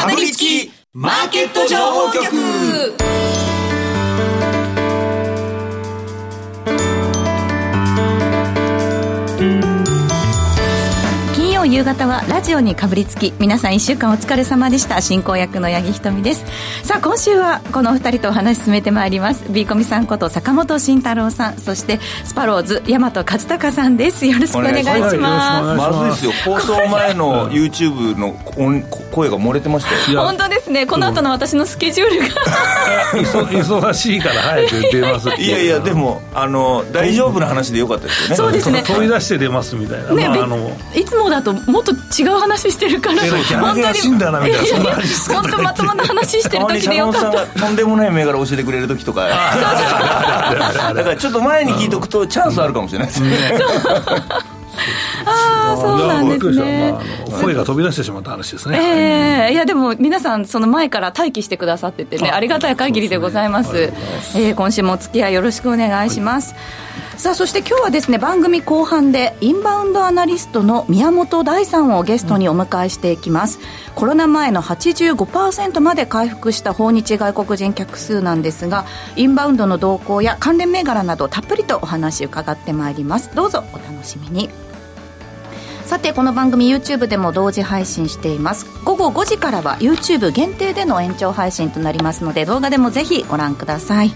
かぶりつきマーケット情報局。夕方はラジオにかぶりつき皆さん1週間お疲れ様でした。進行役の八木ひとみです。さあ今週はこのお二人とお話進めてまいります。ビーコミさんこと坂本慎太郎さんそしてスパローズ大和和孝さんです。よろしくお願いします。まずいですよ。放送前の YouTube の声が漏れてましたよ。本当ですね。この後の私のスケジュールが。忙しいから早く出ますいやいやでもあの大丈夫な話でよかったですよね。そうですね。飛び 出して出ますみたいな、ねまあ、あのいつもだともっと違う話してるから本当に。死んだなみたいなそんな話本当まともな話してる時でよかった。とんでもない銘柄教えてくれる時とか。だからちょっと前に聞いとくとチャンスあるかもしれないですね。ああそうなんですね、まあ、声が飛び出してしまった話ですね。ええー、い。やでも皆さんその前から待機してくださっててねありがたい限りでございます、ね、えー、今週もお付き合いよろしくお願いします、はいさあそして今日はですね番組後半でインバウンドアナリストの宮本大さんをゲストにお迎えしていきます、うん、コロナ前の85%まで回復した訪日外国人客数なんですがインバウンドの動向や関連銘柄などたっぷりとお話伺ってまいります。どうぞお楽しみに。さてこの番組 YouTube でも同時配信しています。午後5時からは YouTube 限定での延長配信となりますので動画でもぜひご覧ください。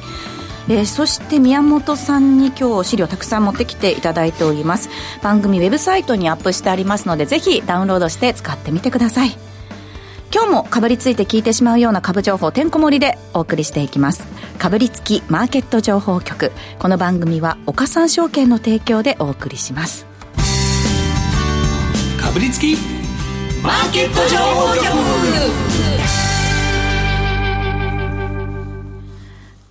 えー、そして宮本さんに今日資料たくさん持ってきていただいております。番組ウェブサイトにアップしてありますのでぜひダウンロードして使ってみてください。今日もかぶりついて聞いてしまうような株情報てんこ盛りでお送りしていきます。かぶりつきマーケット情報局。この番組は岡三証券の提供でお送りします。かぶりつきマーケット情報局。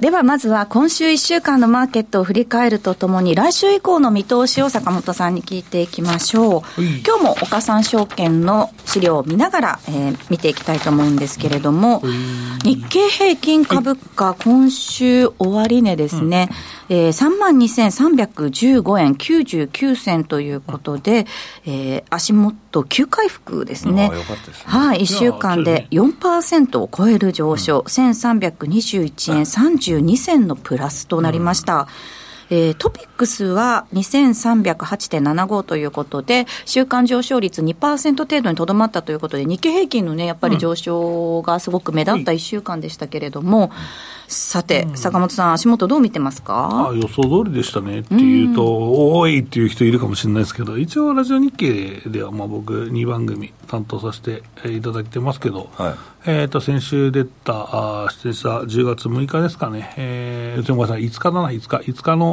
ではまずは今週1週間のマーケットを振り返るとともに来週以降の見通しを坂本さんに聞いていきましょう、今日も岡三証券の資料を見ながら、えー、見ていきたいと思うんですけれども、日経平均株価、今週終値ですね、うん、えー、32,315円99銭ということで、えー、足元急回復ですね。ね。はい、1週間で4%を超える上昇、うん、1321円32銭のプラスとなりました。うんえー、トピックスは2308.75ということで、週間上昇率2%程度にとどまったということで、日経平均のね、やっぱり上昇がすごく目立った1週間でしたけれども、うんさて、うん、坂本さん、足元どう見てますか？あ予想通りでしたね。っていうと、うん、多いっていう人いるかもしれないですけど、一応、ラジオ日経では、まあ、僕、2番組担当させていただいてますけど、はい、えー、と先週出た、あ失礼した10月6日ですかね、えー、ごめんなさい、5日だな、5日、5日の、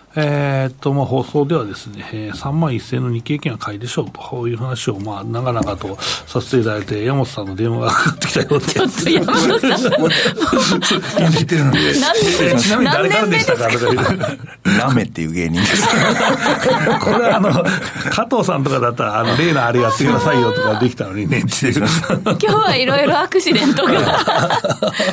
えー、っと、まあ、放送ではですね、えー、3万1000の日経券は買いでしょうという話を、まあ、長々とさせていただいて、山本さんの電話がかかってきたようで。ちょっと山本さん。言ってるので。ちなみに誰からでしたか？ラメっていう芸人です。これはあの、加藤さんとかだったら、あの、例のあれやってくださいよとかできたのにね、今日はいろいろアクシデントが。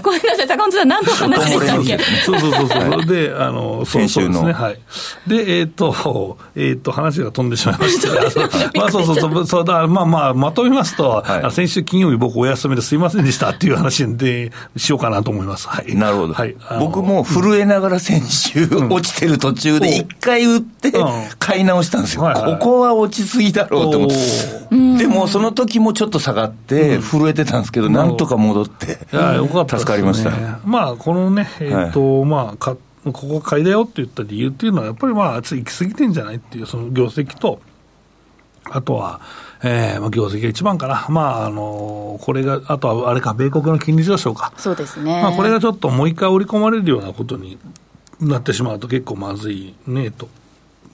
ごめんなさい、坂本さん、何の話でしたっけそうそうそうそう。で、あの、そうそうですね、はい。で、えっ、ー、と、えっ、ー、と、話が飛んでしまいまし たまあ、そうそうそう、そうだ、まあまあ、まとめますと、はい、先週金曜日僕お休みですいませんでしたっていう話で、しようかなと思います。はい。なるほど。はい。僕も震えながら先週、落ちてる途中で一回売って、買い直したんですよ。はいはい、ここは落ちすぎだろうと思って。でも、その時もちょっと下がって、震えてたんですけど、なんとか戻って、いや、よかった、ね、助かりました。まあ、このね、えっ、ー、と、はい、まあ、買っここ買いだよって言った理由っていうのは、やっぱりまあ、行き過ぎてんじゃないっていう、その業績と、あとは、えー、まあ業績が一番かな、まああのこれが、あとはあれか、米国の金利上昇か、そうですね、まあ、これがちょっともう一回織り込まれるようなことになってしまうと、結構まずいねと、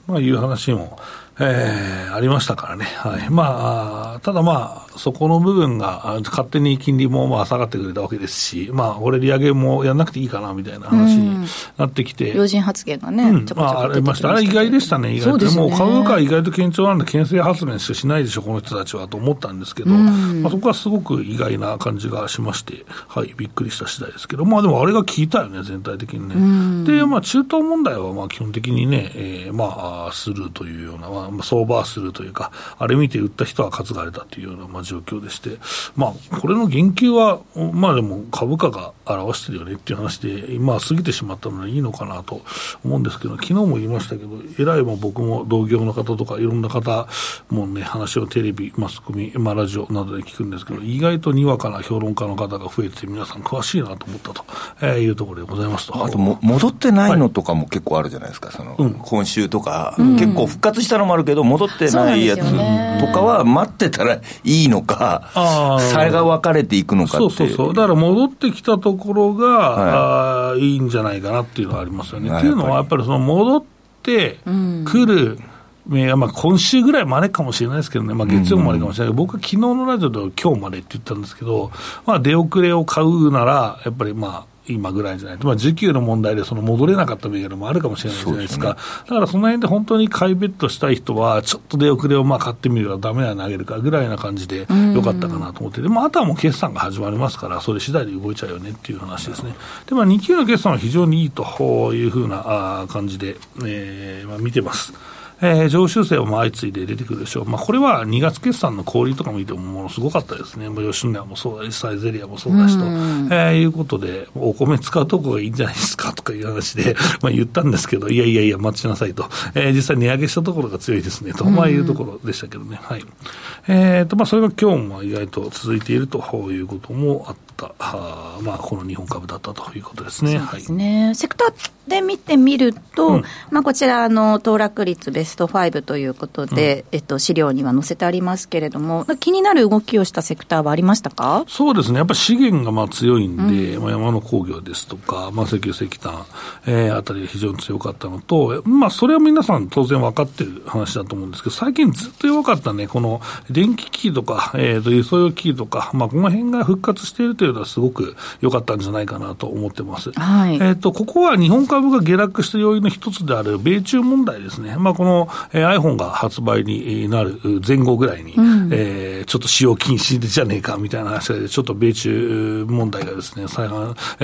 まあ、いう話も、えー、ありましたからね、はい、まあ、ただまあ、そこの部分が勝手に金利もまあ下がってくれたわけですし、まあ、これ、利上げもやらなくていいかなみたいな話になってきて、要人発言がね、うん、まあ、ありました、あれ、意外でしたね、意外と、ね、もう株価は意外と堅調なんで、牽制発言しかしないでしょ、この人たちはと思ったんですけど、まあ、そこはすごく意外な感じがしまして、はい、びっくりした次第ですけど、まあ、でもあれが効いたよね、全体的にね。で、まあ、中東問題はまあ基本的にね、えー、まあ、スルーというような、まあ、相場はスルーというか、あれ見て売った人は担がれたというような、まあ、状況でして、まあ、これの言及は、まあでも株価が表してるよねっていう話で、今過ぎてしまったのでいいのかなと思うんですけど、昨日も言いましたけど、えらいも僕も同業の方とか、いろんな方もね、話をテレビ、マスコミ、まあ、ラジオなどで聞くんですけど、意外とにわかな評論家の方が増えて、皆さん詳しいなと思ったと、えー、いうところでございますと。あとも、戻ってないのとかも結構あるじゃないですか、その、うん、今週とか、うん、結構復活したのもあるけど、戻ってないやつとかは、待ってたらいいのか、差が分かれていくのかそうそうそう、だから戻ってきたところが、はい、あいいんじゃないかなっていうのはありますよね。っていうのは、やっぱり。その戻ってくる、うんまあ、今週ぐらいまでかもしれないですけどね、まあ、月曜までかもしれない。けど、僕は昨日のラジオで今日までって言ったんですけど、まあ、出遅れを買うなら、やっぱりまあ、今ぐらいじゃないと、まあ、需給の問題でその戻れなかった銘柄もあるかもしれないじゃないですか、すね、だからその辺で本当に買いベットしたい人は、ちょっと出遅れをまあ買ってみればだめなら投げるかぐらいな感じでよかったかなと思って、でもあとはもう決算が始まりますから、それ次第で動いちゃうよねっていう話ですね。で、まあ、2級の決算は非常にいいというふうな感じで、えーまあ、見てます。えー、上修正も相次いで出てくるでしょう、まあ、これは2月決算の小売とか見てもものすごかったですね、もう吉野家もそうだし、サイゼリアもそうだしと、えー、いうことで、お米使うとこがいいんじゃないですかとかいう話で、まあ、言ったんですけど、いやいやいや、待ちなさいと、えー、実際値上げしたところが強いですねと、まあ、いうところでしたけどね、はい。えーとまあ、それが今日も意外と続いているということもあった、はまあ、この日本株だったということですね。そうですね、はい、セクターで見てみると、うん、まあ、こちらあの、騰落率ベスト5ということで、うん、えっと、資料には載せてありますけれども、気になる動きをしたセクターはありましたか？そうですね、やっぱり資源がまあ強いんで、うん、まあ、山の工業ですとか、まあ、石油、石炭、えー、あたりが非常に強かったのと、まあ、それは皆さん当然分かってる話だと思うんですけど、最近ずっと弱かったね、この電気機器とか、えー、と輸送用機器とか、まあ、この辺が復活しているというのはすごく良かったんじゃないかなと思ってます。はい、えっ、と、ここは日本株が下落した要因の一つである米中問題ですね。まあ、この、えー、iPhone が発売になる前後ぐらいに、うん、えー、ちょっと使用禁止じゃねえかみたいな話で、ちょっと米中問題がですね、再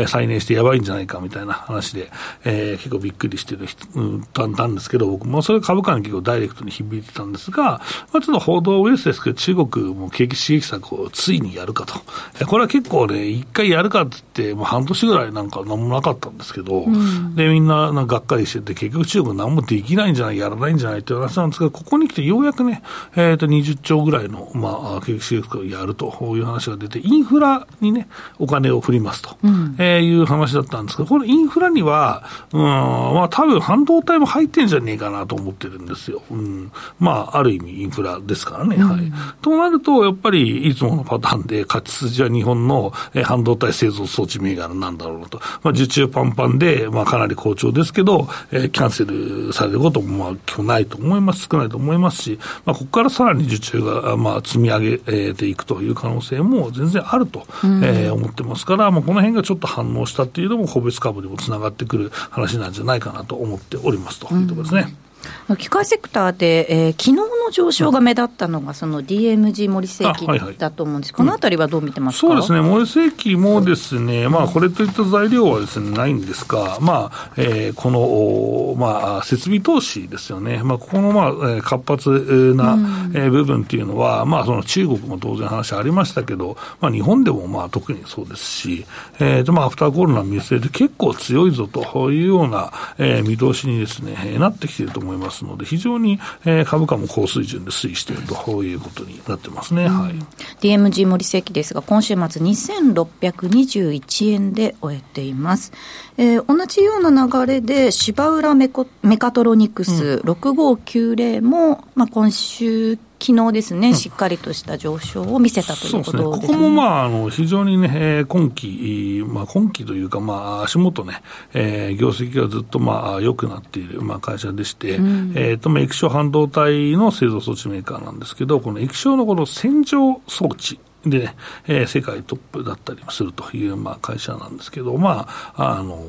再燃してやばいんじゃないかみたいな話で、えー、結構びっくりしてる人、うん、たんですけど、僕もそれ株価に結構ダイレクトに響いてたんですが、まあ、ちょっと報道ベースですけど、中国も景気刺激策をついにやるかと。これは結構ね、一回やるかって言って、もう半年ぐらいなんか何もなかったんですけど、うん、で、みんななんかがっかりしてて、結局中国何もできないんじゃない、やらないんじゃないって話なんですが、ここに来てようやくね、えっ、ー、と、20兆ぐらいの、まあ、景気刺激をやるという話が出て、インフラにね、お金を振りますと、うん、えー、いう話だったんですけど、このインフラには、うん、まあ、多分半導体も入ってんじゃねえかなと思ってるんですよ。うん、まあ、ある意味インフラですからね。うん、はい。となると、やっぱり、いつものパターンで、勝ち筋は日本の、えー、半導体製造装置銘柄なんだろうと。まあ、受注パンパンで、まあ、かなり好調ですけど、えー、キャンセルされることも、まあ、今日ないと思います。少ないと思いますし、まあ、ここからさらに受注が、まあ、積み上げていくという可能性も全然あると、うん、えー、思ってますから、まあ、この辺がちょっと反応したっていうのも、個別株にもつながってくる話なんじゃないかなと思っておりますというところですね。うん機械セクターで、えー、昨日の上昇が目立ったのが、その DMG 森世紀だと思うんです、はいはい、このあたりはどう見てますそうですね、森世紀もですね、まあ、これといった材料はですね、ないんですが、まあ、えー、この、まあ、設備投資ですよね、まあ、ここの、まあ、活発な、え部分っていうのは、まあ、その中国も当然話ありましたけど、まあ、日本でも、まあ、特にそうですし、えー、と、まあ、アフターコロナ見据えて結構強いぞというような、えー、見通しにですね、なってきていると思います。ますので、非常に、えー、株価も高水準で推移していると。いうことになってますね、うん、はい、DMG 森関ですが、今週末、2621円で終えています。えー、同じような流れで、芝浦メコメカトロニクス6590も、まあ、今週昨日ですね、しっかりとした上昇を見せたということですね、ね。ここもまああの非常にね、今期、まあ、今期というか、まあ、足元ね、えー、業績がずっとまあ良くなっている、まあ、会社でして、うん、えーと液晶半導体の製造装置メーカーなんですけど、この液晶のこの洗浄装置でね、えー、世界トップだったりするという、まあ、会社なんですけど、まあ、あの、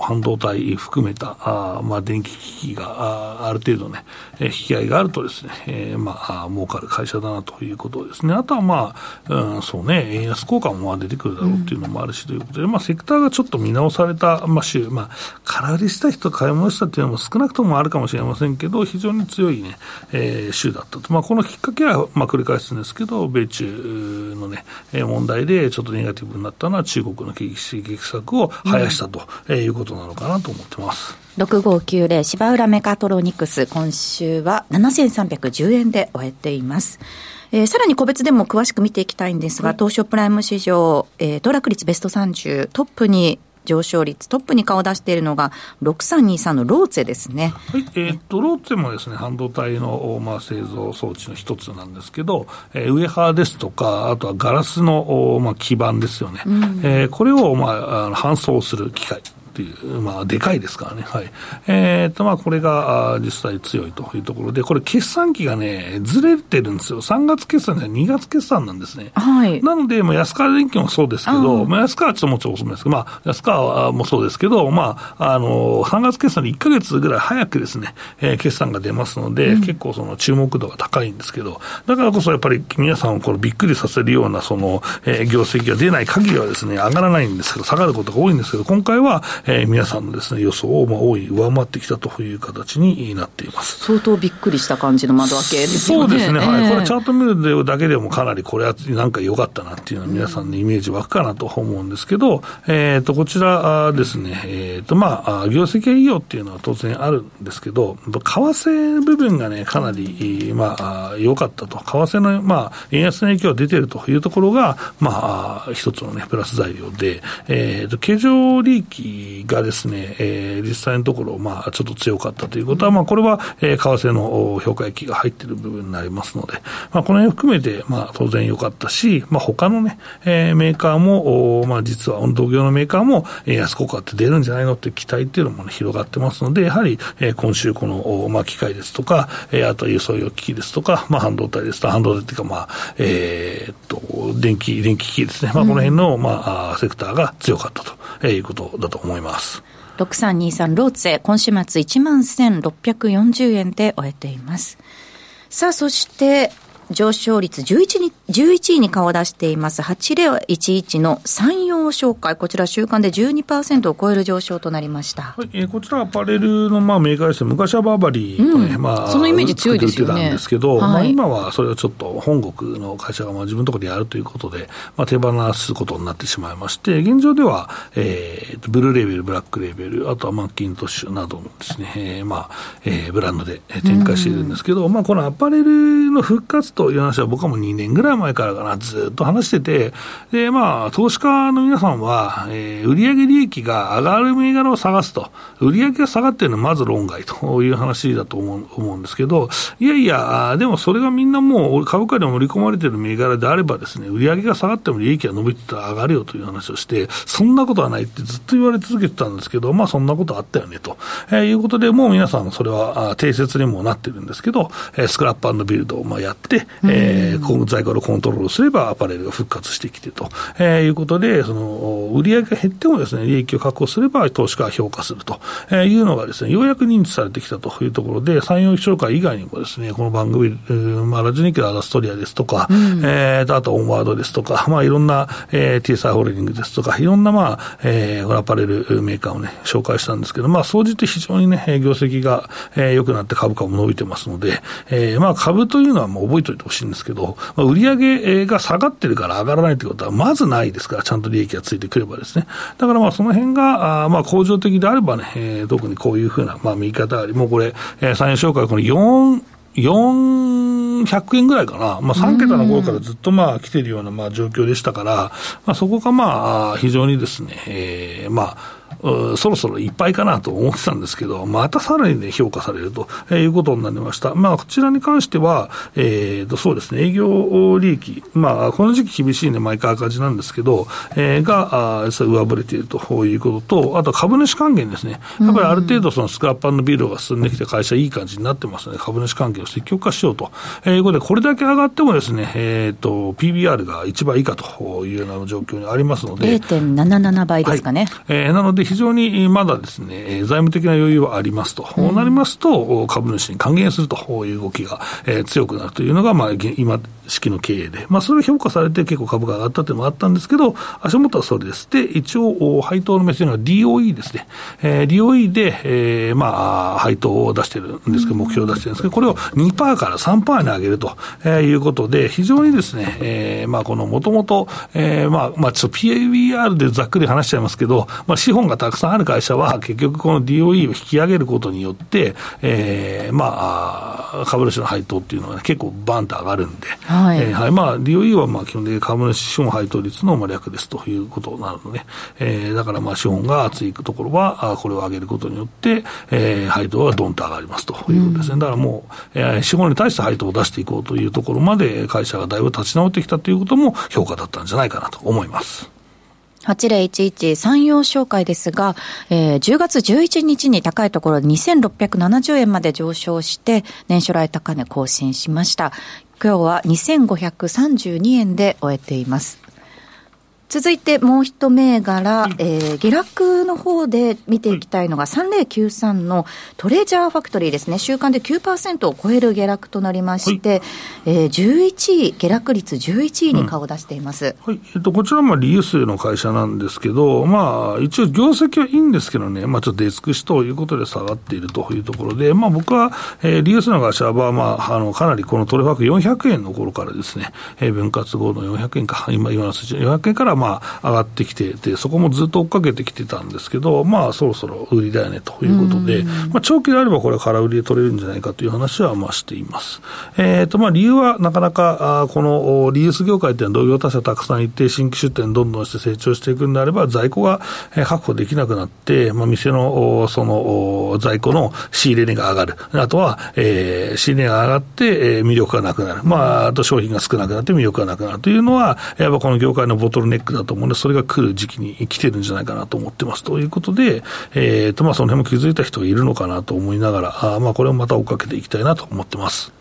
半導体含めた、あまあ、電気機器があある程度ね、えー、引き合いがあるとですね、えー、まあ、儲かる会社だなということですね。あとはまあ、うん、そうね、円安効果も出てくるだろうっていうのもあるし、ということで、まあ、セクターがちょっと見直された、まあ、週、まあ、空売りした人、買い物したっていうのも少なくともあるかもしれませんけど、非常に強いね、えー、週だったと。まあ、このきっかけは、まあ、繰り返すんですけど、米中のね、問題でちょっとネガティブになったのは、中国の景気刺激策を生やしたということなのかなと思ってます。6590芝浦メカトロニクス、今週は7310円で終えています。えー、さらに個別でも詳しく見ていきたいんですが、東証プライム市場、えー、騰落率ベスト30、トップに上昇率トップに顔を出しているのが、6323のローツェですね。はい、えー、っと、ローツェもですね、半導体の、まあ、製造装置の一つなんですけど、えー、ウエハーですとか、あとはガラスの、まあ、基板ですよね。うん、えー、これを、まあ、搬送する機械。っていう、まあ、でかいですからね。はい。えっ、ー、と、まあ、これが実際強いというところで、これ決算期がね、ずれてるんですよ。3月決算じゃ2月決算なんですね。はい。なので、まあ、安川電機もそうですけど、まあ、安川はちょっともうちょっと遅めですけど、まあ、安川もそうですけど、まあ、あの、3月決算で1か月ぐらい早くですね、えー、決算が出ますので、うん、結構その注目度が高いんですけど、だからこそやっぱり皆さんをこのびっくりさせるような、その、えー、業績が出ない限りはですね、上がらないんですけど、下がることが多いんですけど、今回は、えー、皆さんのですね、予想をまあ大い上回ってきたという形になっています。相当びっくりした感じの窓開けですね。そうですね、はい、これ、チャート見るだけでもかなりこれはなんか良かったなっていうのは、皆さんのイメージ湧くかなと思うんですけど、えー、とこちらですね、えーとまあ、業績はいいよっていうのは当然あるんですけど、為替部分がね、かなり、まあ、良かったと、為替の、まあ、円安の影響が出てるというところが、まあ、一つのね、プラス材料で、えーと、経常利益がですね、えー、実際のところ、まあ、ちょっと強かったということは、まあ、これは、えー、為替の評価益が入っている部分になりますので、まあ、この辺を含めて、まあ、当然良かったし、まあ、他のね、えー、メーカーも、おまあ、実は、同業のメーカーも、えー、安効果って出るんじゃないのって期待っていうのも、ね、広がってますので、やはり、えー、今週この、おまあ、機械ですとか、えー、あと輸送用機器ですとか、まあ、半導体ですと、半導体っていうか、まあ、えー、っと、電気、電気機器ですね。まあ、この辺の、まあ、セクターが強かったということだと思います。6323ローツェ、今週末1万1640円で終えています。さあ、そして、上昇率11に、11位に顔を出しています。8011の山陽商会、こちら週間で12%を超える上昇となりました。はい、えー、こちらアパレルのまあメーカーです昔はバーバリーとね、うん、まあ、そのイメージ強いですよね。んですけど、はい、まあ今はそれをちょっと本国の会社がまあ自分のところでやるということで、まあ手放すことになってしまいまして、現状では、えー、ブルーレーベル、ブラックレーベル、あとはマッキントッシュなどのですね、えー、まあ、えー、ブランドで展開しているんですけど、うん、まあこのアパレルの復活という話は僕はもう2年ぐらい前からかな、ずっと話してて、で、まあ、投資家の皆さんは、えー、売上利益が上がる銘柄を探すと、売上が下がってるのはまず論外という話だと思う思うんですけど、いやいや、でもそれがみんなもう株価で盛り込まれてる銘柄であればですね、売上が下がっても利益が伸びてたら上がるよという話をして、そんなことはないってずっと言われ続けてたんですけど、まあそんなことあったよねと、えー、いうことで、もう皆さんそれは定説にもなってるんですけど、え、スクラップビルドをまあやって、えー、在庫のコントロールすればアパレルが復活してきてと、えー、いうことで、その売上が減ってもですね、利益を確保すれば投資家は評価すると。いうのがですね、ようやく認知されてきたというところで、産業紹介以外にもですね、この番組、まあ、ラジニキラ・アラストリアですとか、うん、えー、あとオンワードですとか、まあ、いろんな、えー、TSI ホールディングですとか、いろんな、まあ、えー、アパレルメーカーをね、紹介したんですけど、まあ、総じて非常にね、業績が、えー、良くなって株価も伸びてますので、えー、まあ、株というのはもう覚えておいてほしいんですけど、まあ、売上が下がってるから上がらないということはまずないですから、ちゃんと利益がついてくればですね。だからまあその辺が、あまあ向上的であればね、えー、特にこういうふうな、まあ右方あり、もうこれ、えー、産業紹介この4、400円ぐらいかな、まあ、3桁の頃からずっとまあ来てるようなまあ状況でしたから、まあ、そこがまあ非常にですね、えー、まあそろそろいっぱいかなと思ってたんですけど、またさらにね、評価されるということになりました。まあ、こちらに関しては、えー、とそうですね、営業利益、まあ、この時期厳しいね、毎回赤字なんですけど、えー、が、あ上振れているということと、あと株主還元ですね。やっぱりある程度そのスクラップビルドが進んできて会社いい感じになってますので、株主還元を積極化しようということで、これだけ上がってもですね、えー、と、PBR が1倍以下というような状況にありますので。0.77倍ですかね。はい、えー、なので非常にまだですね、財務的な余裕はありますと。こうなりますと、株主に還元するという動きが、えー、強くなるというのが、まあ、今式の経営で、まあ、それが評価されて結構株価が上がったというのもあったんですけど、足元はそれです。で、一応、配当の目線が DOE ですね。えー、DOE で、えー、まあ、配当を出してるんですけど、目標を出してるんですけど、これを2%から3%に上げると、えー、いうことで、非常にですね、えー、まあ、このもともと、えー、まあ、まあ、ちょっと PABR でざっくり話しちゃいますけど、まあ、資本がたくさんある会社は、結局この DOE を引き上げることによって、えー、まあ、株主の配当っていうのが、ね、結構バンと上がるんで、はい、えー、はい、まあ、DOE はまあ基本的に株主資本配当率の略ですということなので、えー、だからまあ資本が厚いところは、これを上げることによって、えー、配当がどんと上がりますということですね。だからもう、えー、資本に対して配当を出していこうというところまで会社がだいぶ立ち直ってきたということも評価だったんじゃないかなと思います。8011産業紹介ですが、えー、10月11日に高いところ2670円まで上昇して、年初来高値更新しました。今日は2532円で終えています。続いてもう一銘柄、えー、下落の方で見ていきたいのが、3093のトレジャーファクトリーですね、週間で9%を超える下落となりまして、はい、えー、11位、下落率11位に顔を出しています、うん、はい。えっと、こちらはリユースの会社なんですけど、まあ、一応、業績はいいんですけどね、まあ、ちょっと出尽くしということで下がっているというところで、まあ、僕は、えー、リユースの会社は、まあ、あのかなりこのトレファク400円の頃からですね、えー、分割後の400円か、今、今の数字、400円から、まあ、上がってきてて、そこもずっと追っかけてきてたんですけど、まあ、そろそろ売りだよねということで、まあ、長期であればこれは空売りで取れるんじゃないかという話は、まあ、しています。えっ、ー、と、まあ、理由はなかなか、あこのリユース業界っていうのは同業他社たくさんいて、新規出店どんどんして成長していくんであれば、在庫が確保できなくなって、まあ、店の、その、在庫の仕入れ値が上がる。あとは、えー、仕入れ値が上がって、えー、魅力がなくなる。まあ、あと商品が少なくなって魅力がなくなるというのは、やっぱこの業界のボトルネックだと思うので、それが来る時期に来てるんじゃないかなと思ってます。ということで、えー、と、まあ、その辺も気づいた人がいるのかなと思いながら、あまあ、これをまた追っかけていきたいなと思ってます。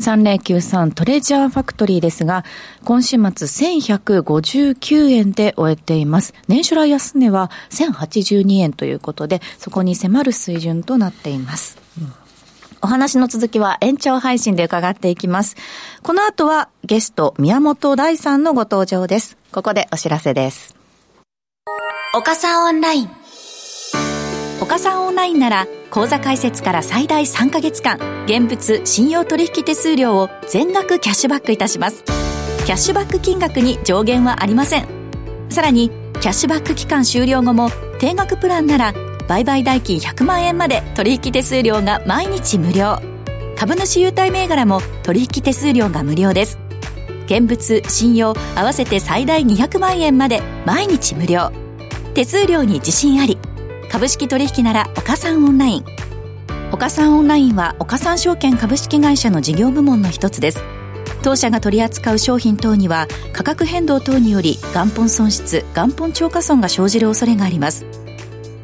3093トレジャーファクトリーですが、今週末1159円で終えています。年初来安値は1082円ということで、そこに迫る水準となっています。うんお話の続きは延長配信で伺っていきます。この後はゲスト宮本大さんのご登場です。ここでお知らせです。岡さんオンライン。岡さんオンラインなら口座開設から最大3ヶ月間、現物信用取引手数料を全額キャッシュバックいたします。キャッシュバック金額に上限はありません。さらに、キャッシュバック期間終了後も定額プランなら売買代金100万円まで取引手数料が毎日無料。株主優待銘柄も取引手数料が無料です。現物信用合わせて最大200万円まで毎日無料。手数料に自信あり。株式取引なら岡三オンライン。岡三オンラインは岡三証券株式会社の事業部門の一つです。当社が取り扱う商品等には価格変動等により元本損失元本超過損が生じる恐れがあります。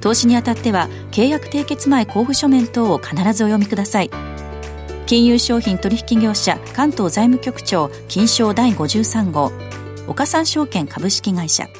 投資にあたっては契約締結前交付書面等を必ずお読みください。金融商品取引業者関東財務局長金賞第53号。岡三証券株式会社。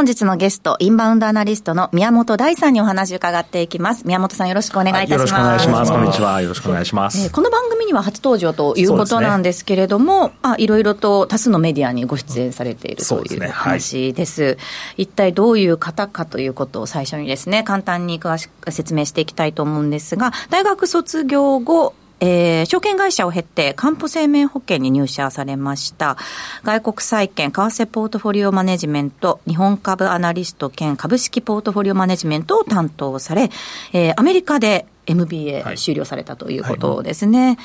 本日のゲスト、インバウンドアナリストの宮本大さんにお話を伺っていきます。宮本さんよろしくお願いいたします。よろしくお願いします。こんにちは。よろしくお願いします。えー、この番組には初登場ということなんですけれども、ね、あいろいろと多数のメディアにご出演されているという話です。ですねはい、一体どういう方かということを最初にですね、簡単に詳しく説明していきたいと思うんですが、大学卒業後、えー、証券会社を経て、かんぽ生命保険に入社されました。外国債券、為替ポートフォリオマネジメント、日本株アナリスト兼株式ポートフォリオマネジメントを担当され、えー、アメリカで MBA 修了されたということですね。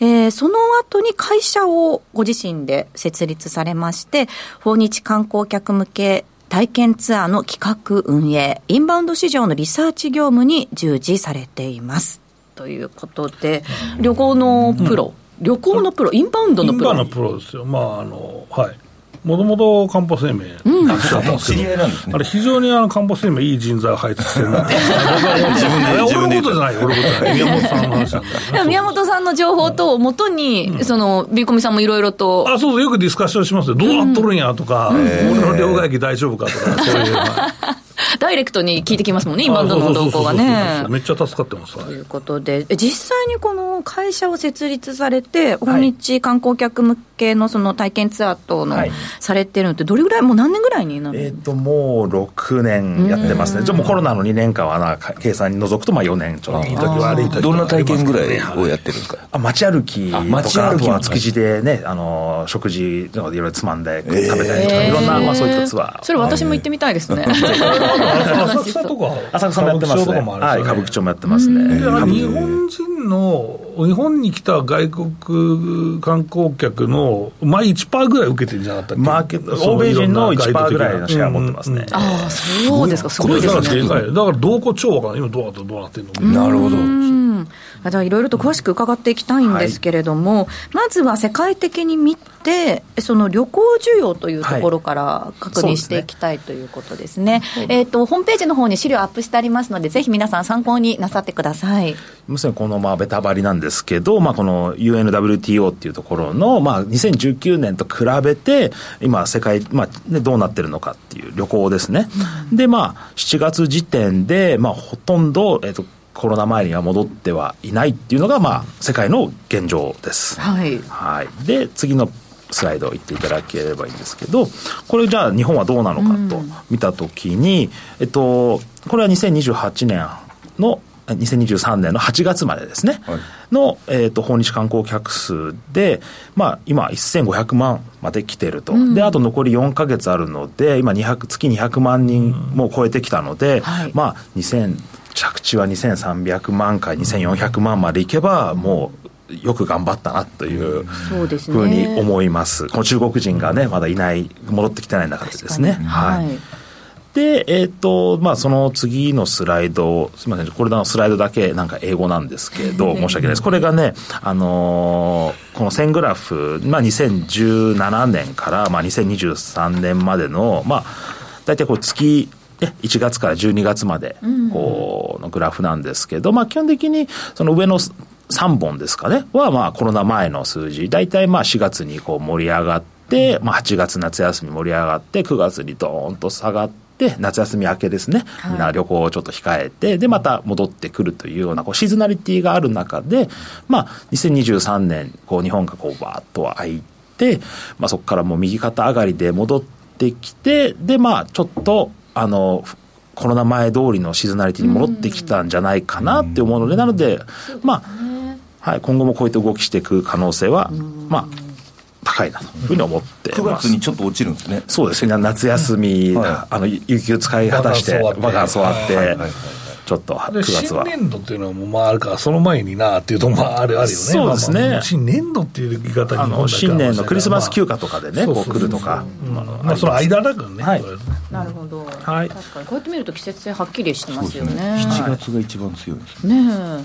えー、その後に会社をご自身で設立されまして、訪日観光客向け体験ツアーの企画運営、インバウンド市場のリサーチ業務に従事されています。ということで、旅行のプロ、うん、旅行のプロ、インバウンドのプロ。インバウンドのプロですよ。まあ、あの、はい。もともとかんぽ生命だったんですけど、あれ、非常にあのかんぽ生命、いい人材を配置してるなって、自分で、俺のことじゃない、俺のことじゃない、宮本さんの話なんだ宮本さんの情報ともとに、そのビーコミさんもいろいろと。あそうそう、よくディスカッションしますよ、どうなっとるんやとか、俺の両替機大丈夫かとか、そういう。ダイレクトに聞いてきますもんね、今の動向がね。めっちゃ助かってます。ということで、実際にこの会社を設立されて、訪日観光客向けのその体験ツアー等の、されてるのって、どれぐらい、もう何年ぐらいになるえっ、と、もう6年やってますね。じゃもうコロナの2年間はな、計算に除くと、まあ4年ちょっと。いい時悪い時どんな体験ぐらいをやってるんですか？あ街歩き。とか、街歩きは築地でね、あの、食事、いろいろつまんで食べたりとか、いろんな、まあそういったツアー。それ私も行ってみたいですね。浅草とか浅草もやってますね。はい歌舞伎町もやってますね。日本人の日本に来た外国観光客の毎1%ぐらい受けてるんじゃなかったっけ？マーケット欧米人の1%ぐらいのシェア持ってますね、ああそうですか。すごいですね。だから動向超わからない今どうなってどうなってるの？なるほどじゃあいろいろと詳しく伺っていきたいんですけれども、はい、まずは世界的に見て、その旅行需要というところから確認していきたい、はい、ということですね。えっ、ー、と、ホームページの方に資料アップしてありますので、ぜひ皆さん参考になさってください。むしろこのまあベタバリなんですけど、まあ、この UNWTO っていうところの、まあ、2019年と比べて、今、世界、まあね、どうなってるのかっていう旅行ですね。うん、で、まあ、7月時点で、まあ、ほとんど、えっ、ー、と、コロナ前には戻ってはいないっていうのが、まあ、世界の現状です。はい。はい。で、次のスライドを言っていただければいいんですけど、これじゃあ日本はどうなのかと見たときに、うん、えっと、これは2028年の2023年の8月までですね、はい、の、えーと、訪日観光客数で、まあ、今、1500万まで来てると、うん、であと残り4か月あるので、今200、月200万人も超えてきたので、うんはい、まあ、2000着地は2300万回2400万までいけばもうよく頑張ったなというふうに思います。この中国人がねまだいない戻ってきてない中でですね。はい、で、えっ、ー、と、まあ、その次のスライド、すみません、これのスライドだけなんか英語なんですけど、申し訳ないです。これがね、あのー、この線グラフ、まあ、2017年から、まあ、2023年までの、まあ、大体こう月で1月から12月までこうのグラフなんですけど、まあ、基本的にその上の3本ですかねはまあコロナ前の数字大体まあ4月にこう盛り上がって、まあ、8月夏休み盛り上がって9月にドーンと下がって。夏休み明けですね、みんな旅行をちょっと控えて、で、また戻ってくるというような、こう、シーズナリティがある中で、まあ、2023年、こう、日本がこう、バーッと開いて、まあ、そこからもう右肩上がりで戻ってきて、で、まあ、ちょっと、あのコロナ前通りのシーズナリティに戻ってきたんじゃないかなって思うので、なので、まあ、はい、今後もこういった動きしていく可能性は、まあ、高いなというふうに思って9月にちょっと落ちるんですね。そうですね、夏休み、うんはい、あの、有給使い果たして、バカンス終わって、はいはいはいちょっと9月は。新年度っていうのはもうまああるから、その前になっていうと、まああるあるよね。そうですね。まあ、新年度っていう言い方にあの新年のクリスマス休暇とかでね、こう来るとか。まあその間だからね。はい、なるほど。はい。確かに。こうやって見ると季節性はっきりしてますよね。7月が一番強いですね。ね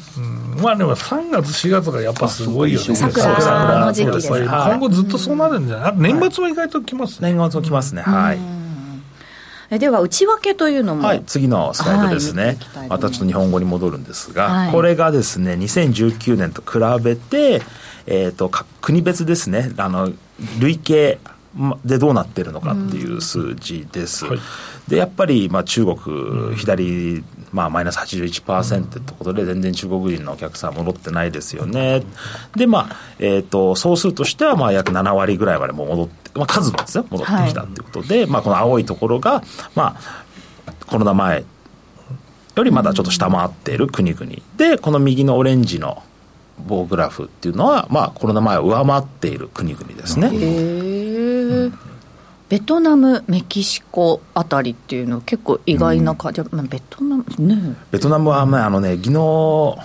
え。まあでも3月4月がやっぱすごいよね。桜の時期です。今後ずっとそうなるんじゃない？年末も意外と来ます年末も来ますね。はい。では内訳というのも、はい、次のスライドですね、はい、またちょっと日本語に戻るんですが、はい、これがですね2019年と比べて、えーと、国別ですね。あの累計でどうなってるのかっていう数字です。うんはい、でやっぱり、まあ、中国、左、まあ、マイナス81%ってことで、全然中国人のお客さん戻ってないですよね。で、まあ、えっ、ー、と、総数としては、まあ、約7割ぐらいまでも戻って、まあ、数ですよ、戻ってきたっていうことで、はい、まあ、この青いところが、まあ、コロナ前よりまだちょっと下回っている国々で、この右のオレンジの棒グラフっていうのは、まあ、コロナ前を上回っている国々ですね。へーベトナム、メキシコあたりっていうのは結構意外な感じ、うん、ベトナムね。ベトナムは、まあ、あのね技能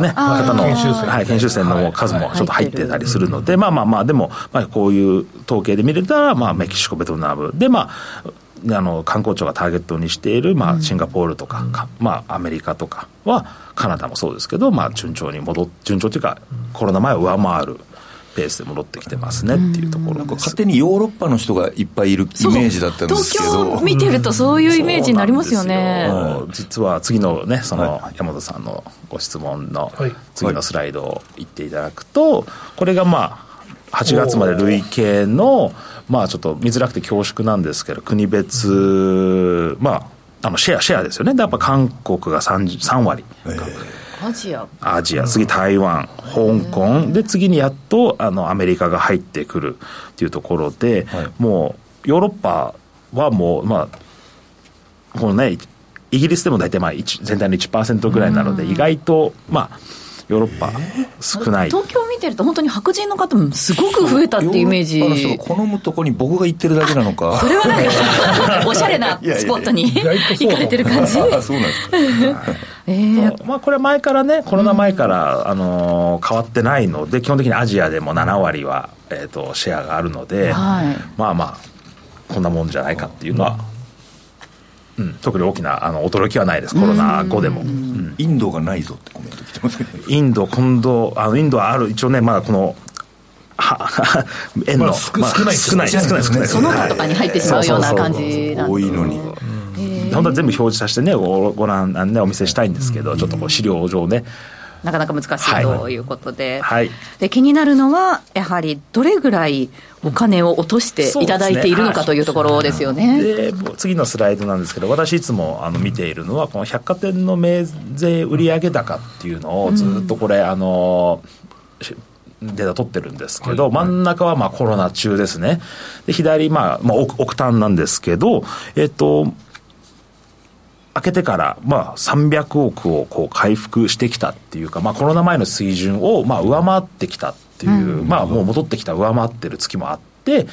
ね、方の研修生,、はい、研修生の数もちょっと入ってたりするので、まあまあまあ、でも、まあ、こういう統計で見れたら、まあ、メキシコ、ベトナムで、まあ、あの観光庁がターゲットにしている、まあ、シンガポールとか、うん、まあ、アメリカとかは、カナダもそうですけど、まあ、順調に戻順調というか、コロナ前を上回る。ペースで戻ってきてますねっていうところです。勝手にヨーロッパの人がいっぱいいるイメージだったんですけど。東京見てるとそういうイメージになりますよね。実は次のねその山田さんのご質問の次のスライドを言っていただくとこれがまあ8月まで累計のまあちょっと見づらくて恐縮なんですけど国別まああのシェアシェアですよね。やっぱ韓国が 3, 3割、えーアジア。アジア。次台湾香港。で次にやっとあのアメリカが入ってくるっていうところで、はい、もうヨーロッパはもうまあこのねイギリスでも大体まあ全体の1%ぐらいなので、意外とまあヨーロッパ少ない、東京見てると本当に白人の方もすごく増えたっていうイメージ。ヨーロッパの人が好むとこに僕が行ってるだけなのかそれはなんかおしゃれなスポットに行かれてる感じそうなんですえー、まあ、これは前からね、コロナ前から、あの変わってないので、基本的にアジアでも7割は、えーと、シェアがあるので、はい、まあまあ、こんなもんじゃないかっていうのは、うん、特に大きなあの驚きはないです、コロナ後でも。インドがないぞってコメント来てますけど、インド、今度、あのインドはある、一応ね、まだこの、は 円の、まあ、少ない少ない少ない少ないその他とかに入ってしまうような感じ多いのに。本当は全部表示させてねごご覧ねお見せしたいんですけど、ちょっとこう資料上ねなかなか難しいということで。はい、で気になるのは、やはりどれぐらいお金を落としていただいているのかというところですよね。で、ね、次のスライドなんですけど、私いつもあの見ているのは、この百貨店の名税売上高っていうのをずっとこれ、うん、あの、データ取ってるんですけど、はい、真ん中はまあコロナ中ですね。で、左、まあ、まあ、億単なんですけど、えっと、開けてから、まあ、300億をこう回復してきたっていうか、まあ、コロナ前の水準をまあ上回ってきたっていう、うん、まあ、もう戻ってきた、上回ってる月もあって、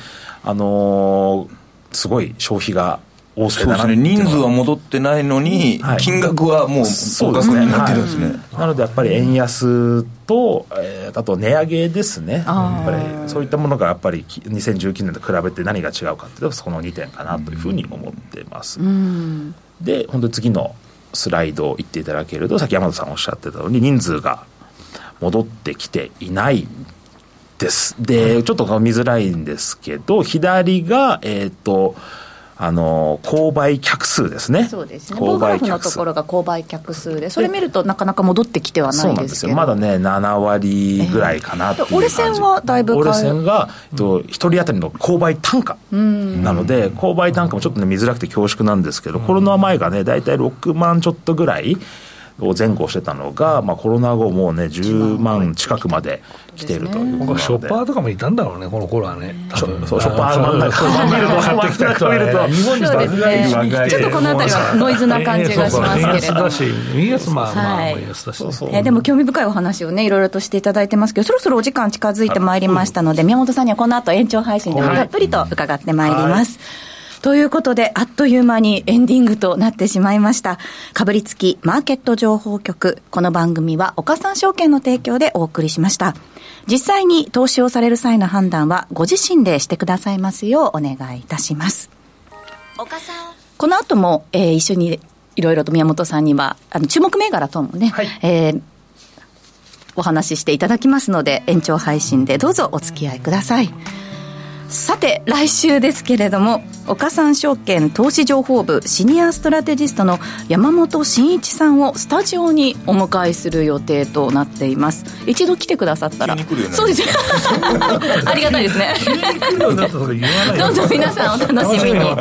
あのー、すごい消費が旺盛だなね、人数は戻ってないのに、はい、金額はもう高額になってるんですね、はい、なのでやっぱり円安と、えー、あと値上げですね。やっぱりそういったものがやっぱり2019年と比べて何が違うかっていうとそこの2点かなというふうに思ってます、うん。で本当に次のスライドを言っていただけるとさっき山田さんおっしゃってたように人数が戻ってきていないです。でちょっと見づらいんですけど左がえっ、ー、とあの購買客数ですね。そうですね。購買客数のところが購買客数で、それ見るとなかなか戻ってきてはないですけど。まだね7割ぐらいかなっていう感じ。折れ線はだいぶ。折れ線がえっと一人当たりの購買単価なので、購買単価もちょっとね見づらくて恐縮なんですけど、コロナ前がね大体6万ちょっとぐらい。を前後してたのが、まあ、コロナ後もうね10万近くまで来てるということで、ショッパーとかもいたんだろうねこの頃はね。そうショッパーの真ん。中見ると買ってきた人見ると。日本に爆買い若い。ちょっとこの辺りはノイズな感じがしますけれど。も円安まあまあ円安だし、えでも興味深いお話をねいろいろとしていただいてますけどそろそろお時間近づいてまいりましたので宮本さんにはこの後延長配信でもたっぷりと伺ってまいります、はいということで、あっという間にエンディングとなってしまいました。かぶりつきマーケット情報局。この番組は岡三証券の提供でお送りしました。実際に投資をされる際の判断はご自身でしてくださいますようお願いいたします。岡さん。この後も、えー、一緒にいろいろと宮本さんには、あの、注目銘柄等もね、はい、えー、お話ししていただきますので、延長配信でどうぞお付き合いください。さて来週ですけれども岡三証券投資情報部シニアストラテジストの山本真一さんをスタジオにお迎えする予定となっています。一度来てくださったら。そうです。ありがたいですね。どうぞ皆さんお楽しみに、は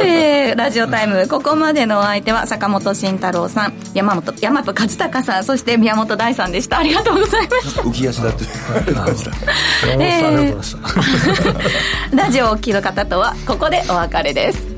い。えー、ラジオタイムここまでのお相手は坂本慎太郎さん。山本山本和孝さん。そして宮本大さんでした。ありがとうございました。浮き足だって。えー、ラジオをお聞きの方とはここでお別れです。